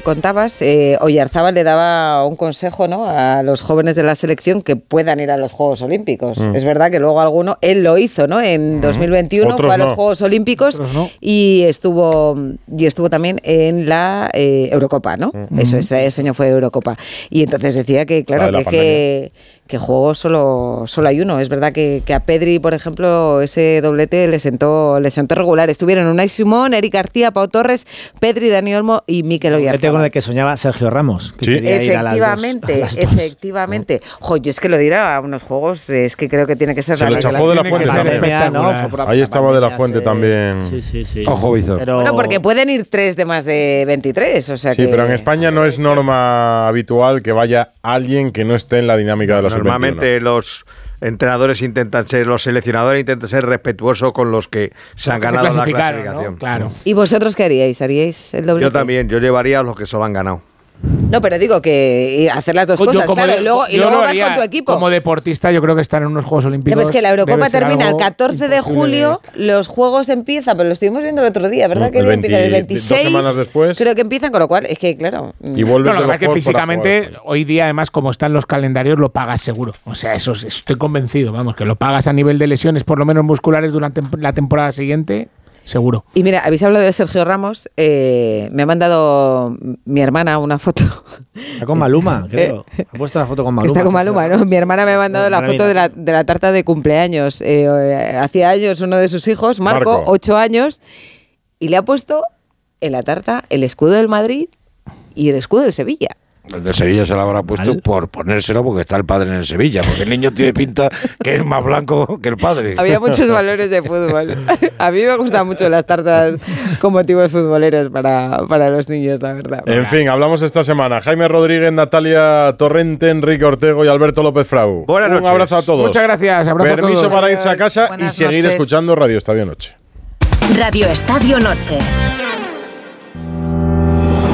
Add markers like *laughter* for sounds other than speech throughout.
contabas, eh, Oyarzábal le daba un consejo ¿no? a los jóvenes de la selección que puedan ir a los Juegos Olímpicos. Mm. Es verdad que luego alguno, él lo hizo, ¿no? En 2021 Otros fue a los no. Juegos Olímpicos no. y estuvo y estuvo también en la eh, Eurocopa, ¿no? Eso, ese, ese año fue Eurocopa. Y entonces decía que, claro, que, que, que juegos solo, solo hay uno. Es verdad que, que a Pedri, por ejemplo, ese doblete le sentó, le sentó regular. Estuvieron Unai Simón, Eric García, Pau Torres, Pedri, Dani Olmo y Mikel Doblete con Oyarzabal. el que soñaba Sergio Ramos. que Sí. quería ir a las dos- a Efectivamente, las efectivamente. Jo, yo es que lo dirá a unos juegos, es que creo que tiene que ser Se la le chafó de la fuente también. Ahí estaba de la fuente también. Sí, sí, sí. Ojo. Pero- Bueno, porque pueden ir tres de más de 23, o sea Sí, que... pero en España no es norma habitual que vaya alguien que no esté en la dinámica de la Normalmente los entrenadores intentan ser, los seleccionadores intentan ser respetuosos con los que se han se ganado la clasificación. Claro. ¿Y vosotros qué haríais? ¿Haríais el doble? Yo también, yo llevaría a los que se lo han ganado. No, pero digo que hacer las dos Yo cosas, claro, de- y luego, y luego lo vas haría con tu equipo. Como deportista, yo creo que estar en unos Juegos Olímpicos. pero es que la Eurocopa termina el algo 14 de julio, los Juegos empiezan, pero lo estuvimos viendo el otro día, ¿verdad? Mm, que el empiezan el 20 dos 26. semanas después. Creo que empiezan, con lo cual, es que claro. mm, Y vuelves No, que pasa es que físicamente, hoy día, además, como están los calendarios, lo pagas seguro. O sea, eso es- estoy convencido, vamos, que lo pagas a nivel de lesiones, por lo menos musculares, durante la temporada siguiente, seguro. Y mira, habéis hablado de Sergio Ramos. eh, me ha mandado mi hermana una foto. Está con Maluma, *laughs* creo. Ha puesto la foto con Maluma. Está con Maluma, ¿no? Mi hermana me ha mandado la foto de la, de la tarta de cumpleaños. Eh, eh, hacía años uno de sus hijos, Marco, Marco. ocho años, y le ha puesto en la tarta el escudo del Madrid y el escudo del Sevilla. El de Sevilla se lo habrá puesto Al- por ponérselo porque está el padre en el Sevilla, porque el niño tiene *laughs* pinta que es más blanco que el padre. Había muchos *laughs* valores de fútbol. A mí me gustan mucho las tartas con motivos futboleros para, para los niños, la verdad. En fin, hablamos esta semana. Jaime Rodríguez, Natalia Torrente, Enrique Ortego y Alberto López Frau. Buenas Un noches. abrazo a todos. Muchas gracias, abrazo a Permiso todos. para irse a casa y seguir noches. escuchando Radio Estadio Noche. Radio Estadio Noche.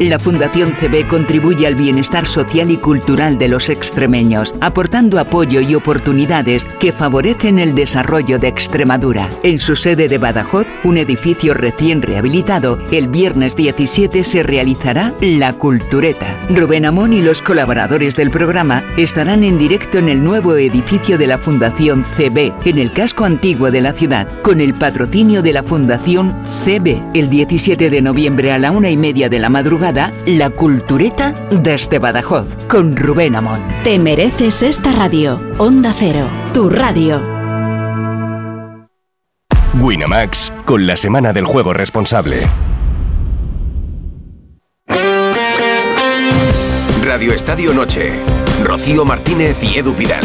La Fundación CB contribuye al bienestar social y cultural de los extremeños, aportando apoyo y oportunidades que favorecen el desarrollo de Extremadura. En su sede de Badajoz, un edificio recién rehabilitado, el viernes 17 se realizará La Cultureta. Rubén Amón y los colaboradores del programa estarán en directo en el nuevo edificio de la Fundación CB, en el casco antiguo de la ciudad, con el patrocinio de la Fundación CB. El 17 de noviembre a la una y media de la madrugada, La Cultureta desde Badajoz, con Rubén Amón. Te mereces esta radio. Onda Cero, tu radio. Winamax, con la semana del juego responsable. Radio Estadio Noche. Rocío Martínez y Edu Pidal.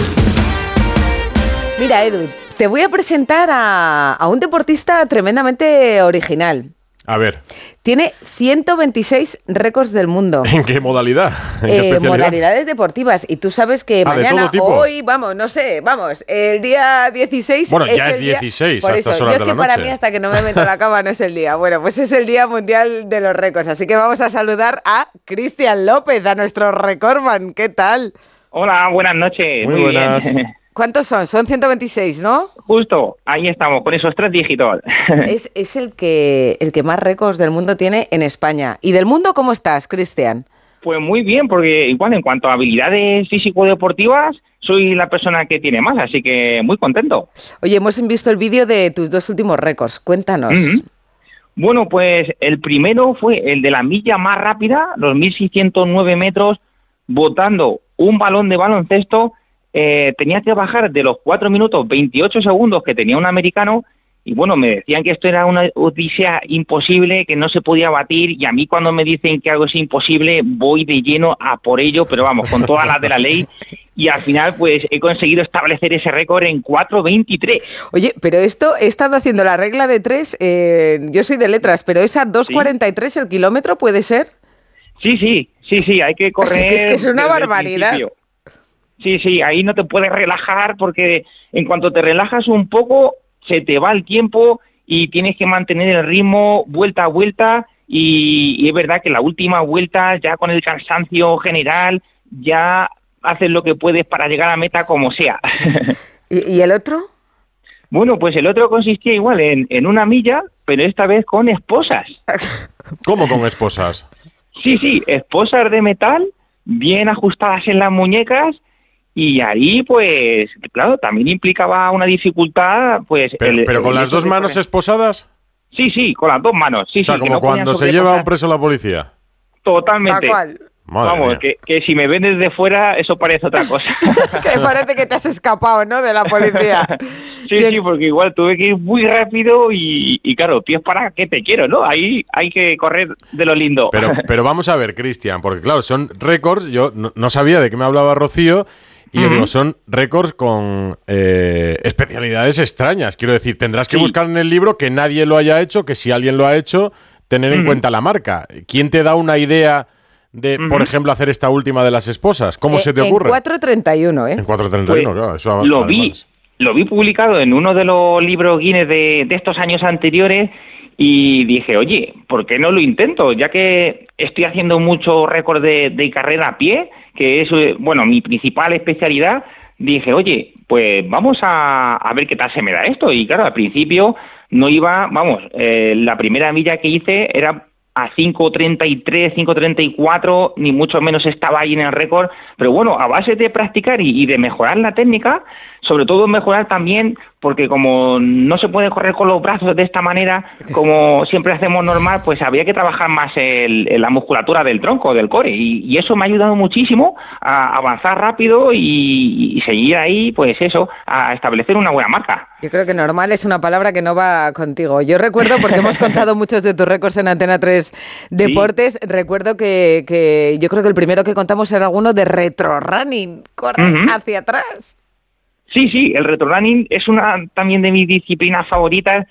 Mira, Edu, te voy a presentar a, a un deportista tremendamente original. A ver, Tiene 126 récords del mundo. *laughs* ¿en qué modalidad? ¿En qué Eh, modalidades deportivas. Y tú sabes que Ah, mañana, hoy, vamos, no sé, vamos, el día 16 Bueno, ya es el día- 16 Por eso, yo es que para noche. mí hasta que no me meto en la cama no es el día. Bueno, pues es el Día Mundial de los Récords. Así que vamos a saludar a Cristian López, a nuestro recordman. ¿Qué tal? Hola, buenas noches. Muy buenas. bien. *laughs* ¿Cuántos son? Son 126, ¿no? Justo, ahí estamos, con esos tres dígitos. *laughs* Es, es el, que, el que más récords del mundo tiene en España. ¿Y del mundo cómo estás, Cristian? Pues muy bien, porque igual en cuanto a habilidades físico-deportivas, soy la persona que tiene más, así que muy contento. Oye, hemos visto el vídeo de tus dos últimos récords. Cuéntanos. Bueno, pues el primero fue el de la milla más rápida, los 1609 metros, botando un balón de baloncesto. Eh, tenía que bajar de los 4 minutos 28 segundos que tenía un americano. Y bueno, me decían que esto era una odisea imposible, que no se podía batir. Y a mí, cuando me dicen que algo es imposible, voy de lleno a por ello, pero vamos, con todas las de la ley. *laughs* Y al final, pues he conseguido establecer ese récord en 4.23. Oye, pero esto, he estado haciendo la regla de tres, eh, yo soy de letras, pero esa 2.43 el kilómetro puede ser. Sí, sí, Sí, sí, hay que correr. es que es una barbaridad. principio. Sí, sí, ahí no te puedes relajar porque en cuanto te relajas un poco, se te va el tiempo y tienes que mantener el ritmo vuelta a vuelta. Y, y es verdad que la última vuelta, ya con el cansancio general, ya haces lo que puedes para llegar a meta como sea. *laughs* ¿Y, y el otro? bueno, pues el otro consistía igual en, en una milla, pero esta vez con esposas. *laughs* ¿Cómo con esposas? Sí, sí, esposas de metal, bien ajustadas en las muñecas. Y ahí, pues, claro, también implicaba una dificultad, pues... Pero, el- pero el con las dos manos esposadas. Sí, sí, con las dos manos. Sí, o sea, sí, como no cuando se lleva a un preso la policía. Totalmente. Tal cual. Madre Vamos, que, que si me ven desde fuera, eso parece otra cosa. *laughs* Que parece que te has escapado, ¿no? De la policía. *laughs* sí, Bien. sí, porque igual tuve que ir muy rápido y, y claro, pies para que te quiero, ¿no? Ahí hay que correr de lo lindo. Pero, pero vamos a ver, Cristian, porque claro, son récords. Yo no, no sabía de qué me hablaba Rocío. Y yo digo, son récords con eh, especialidades extrañas. Quiero decir, tendrás que Sí. buscar en el libro que nadie lo haya hecho, que si alguien lo ha hecho, tener en cuenta la marca. ¿Quién te da una idea de, por ejemplo, hacer esta última de las esposas? ¿Cómo Eh, se te ocurre? En 4.31, ¿eh? En 431, Pues, claro. Eso lo vi, lo vi publicado en uno de los libros Guinness de, de estos años anteriores y dije, oye, ¿por qué no lo intento? Ya que estoy haciendo mucho récord de, de carrera a pie, que es, eh, bueno, mi principal especialidad, dije, oye, pues vamos a, a ver qué tal se me da esto. Y claro, al principio no iba, vamos, eh, la primera milla que hice era a 5.33, 5.34, ni mucho menos estaba ahí en el récord, pero bueno, a base de practicar y, y de mejorar la técnica, sobre todo mejorar también, porque como no se puede correr con los brazos de esta manera, como siempre hacemos normal, pues había que trabajar más el- el- la musculatura del tronco, del core, y, y eso me ha ayudado muchísimo a avanzar rápido y, y seguir ahí, pues eso, a establecer una buena marca. Yo creo que normal es una palabra que no va contigo. Yo recuerdo, porque hemos *laughs* contado muchos de tus récords en Antena 3 Deportes, recuerdo que, que yo creo que el primero que contamos era alguno de retro running, correr hacia atrás. Sí, sí, el retrorunning es una también de mis disciplinas favoritas.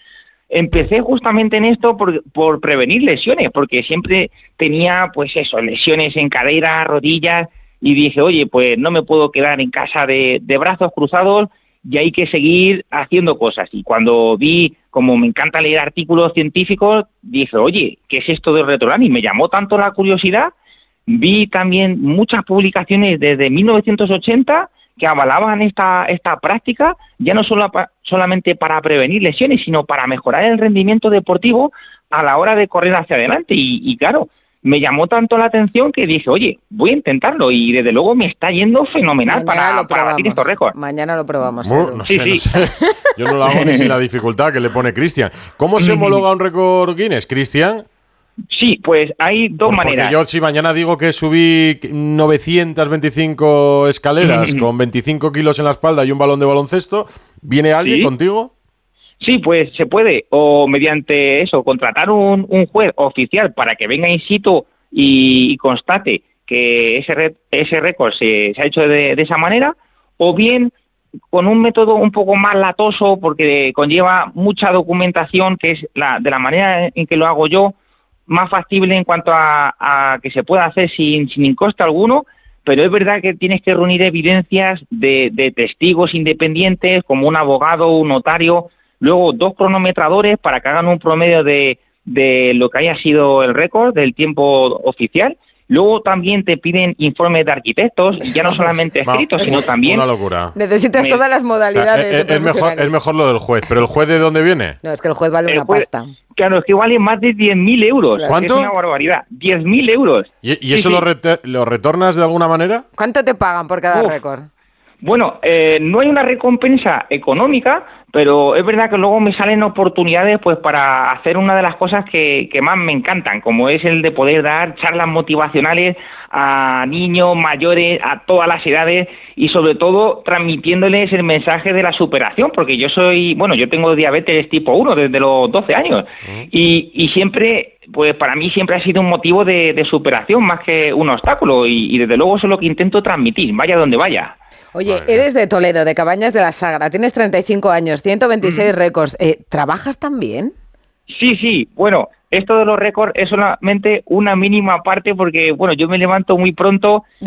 Empecé justamente en esto por, por prevenir lesiones, porque siempre tenía, pues eso, lesiones en cadera, rodillas, y dije, oye, pues no me puedo quedar en casa de, brazos cruzados y hay que seguir haciendo cosas. Y cuando vi, como me encanta leer artículos científicos, dije, oye, ¿qué es esto del retrorunning? Me llamó tanto la curiosidad vi también muchas publicaciones desde 1980 que avalaban esta, esta práctica, ya no solo pa- solamente para prevenir lesiones, sino para mejorar el rendimiento deportivo a la hora de correr hacia adelante. Y, y claro, me llamó tanto la atención que dije, oye, voy a intentarlo. Y desde luego me está yendo fenomenal Mañana para, lo para batir estos récords. Mañana lo probamos. No Sí, sé, no sí. sé. Yo no lo hago ni sin la dificultad que le pone Cristian. ¿Cómo se *laughs* homologa un récord Guinness, Cristian? Sí, pues hay dos maneras. Yo si mañana digo que subí 925 escaleras *laughs* con 25 kilos en la espalda y un balón de baloncesto, ¿viene alguien Sí. contigo? Sí, pues se puede, o mediante eso, contratar un, un juez oficial para que venga in situ y, y constate que ese, re- ese récord se, se ha hecho de, de esa manera, o bien con un método un poco más latoso porque conlleva mucha documentación, que es la, de la manera en que lo hago yo, más factible en cuanto a, a que se pueda hacer sin, sin coste alguno, pero es verdad que tienes que reunir evidencias de, de testigos independientes, como un abogado, un notario, luego dos cronometradores para que hagan un promedio de, de lo que haya sido el récord del tiempo oficial. Luego también te piden informes de arquitectos, ya no solamente escritos, sino también Una locura. Necesitas Me- todas las O sea, modalidades. es, de es mejor, es mejor lo del juez, pero ¿el juez de dónde viene? No, es que el juez vale El una juez- pasta. Claro, es que vale más de 10.000 euros. ¿Cuánto? Es una barbaridad. 10.000 euros. ¿Y, y Sí, eso sí. Lo, lo retornas de alguna manera? ¿Cuánto te pagan por cada Uf. récord? Bueno, eh, no hay una recompensa económica, pero es verdad que luego me salen oportunidades pues para hacer una de las cosas que, que más me encantan, como es el de poder dar charlas motivacionales a niños, mayores, a todas las edades y sobre todo transmitiéndoles el mensaje de la superación, porque yo soy, bueno, yo tengo diabetes tipo 1 desde los 12 años y, y siempre, pues para mí siempre ha sido un motivo de, de superación más que un obstáculo y, y desde luego eso es lo que intento transmitir, vaya donde vaya. Oye, Madre eres de Toledo, de Cabañas de la Sagra, tienes 35 años, 126 récords. Eh, ¿Trabajas también? Sí, sí, bueno, esto de los récords es solamente una mínima parte porque, bueno, yo me levanto muy pronto *laughs*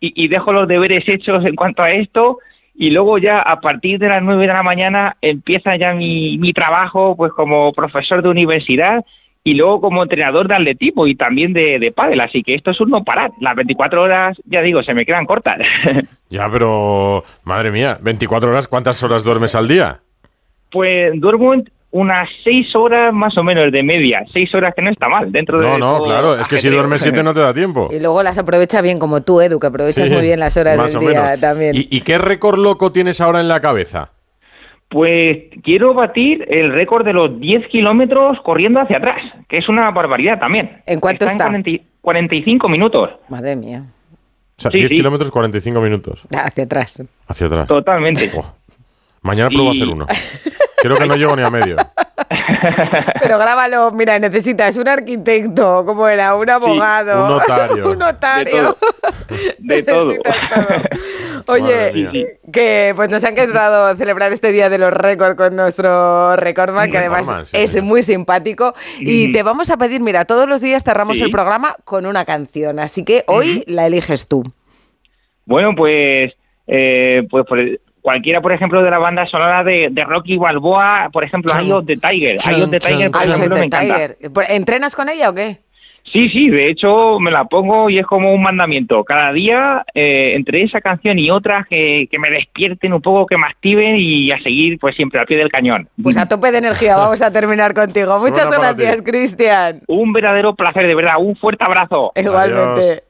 y- y dejo los deberes hechos en cuanto a esto y luego ya a partir de las 9 de la mañana empieza ya mi, mi trabajo pues como profesor de universidad y luego como entrenador de atletismo y también de, de pádel, así que esto es un no parar. Las 24 horas, ya digo, se me quedan cortas. *laughs* Ya, pero madre mía, 24 horas, ¿cuántas horas duermes al día? Pues duermo unas seis horas más o menos de media, seis horas que no está mal dentro de No, no, claro, es que si duermes 7 no te da tiempo. Y luego las aprovecha bien, como tú, Edu, que aprovechas Sí, muy bien las horas más del o día menos. también. ¿Y, y qué récord loco tienes ahora en la cabeza? Pues quiero batir el récord de los 10 kilómetros corriendo hacia atrás, que es una barbaridad también. ¿En cuánto en está? 40 45 minutos, Madre mía. O sea, Sí, 10 sí. kilómetros 45 minutos Hacia atrás. hacia atrás. totalmente. Mañana pruebo a hacer uno. Creo que no llego ni a medio. *laughs* Pero grábalo, mira, necesitas un arquitecto, como era, un abogado, un notario. *laughs* un notario. De todo. *laughs* Oye, que pues nos ha encantado celebrar este día de los récords con nuestro recordman, que además Recordman, sí, es sí. muy simpático. Y te vamos a pedir, mira, todos los días cerramos Sí. el programa con una canción, así que hoy la eliges tú. Bueno, pues, eh, pues por el- cualquiera, por ejemplo, de la banda sonora de, de Rocky Balboa, por ejemplo, Eye of the Tiger. Eye of the Tiger, por ejemplo, me encanta. ¿Entrenas con ella o qué? Sí, sí, de hecho me la pongo y es como un mandamiento. Cada día, eh, entre esa canción y otras que, que me despierten un poco, que me activen y a seguir pues siempre al pie del cañón. Pues a tope de energía *laughs* vamos a terminar contigo. Muchas gracias, ti. Cristian. Un verdadero placer, de verdad. Un fuerte abrazo. Igualmente. Adiós.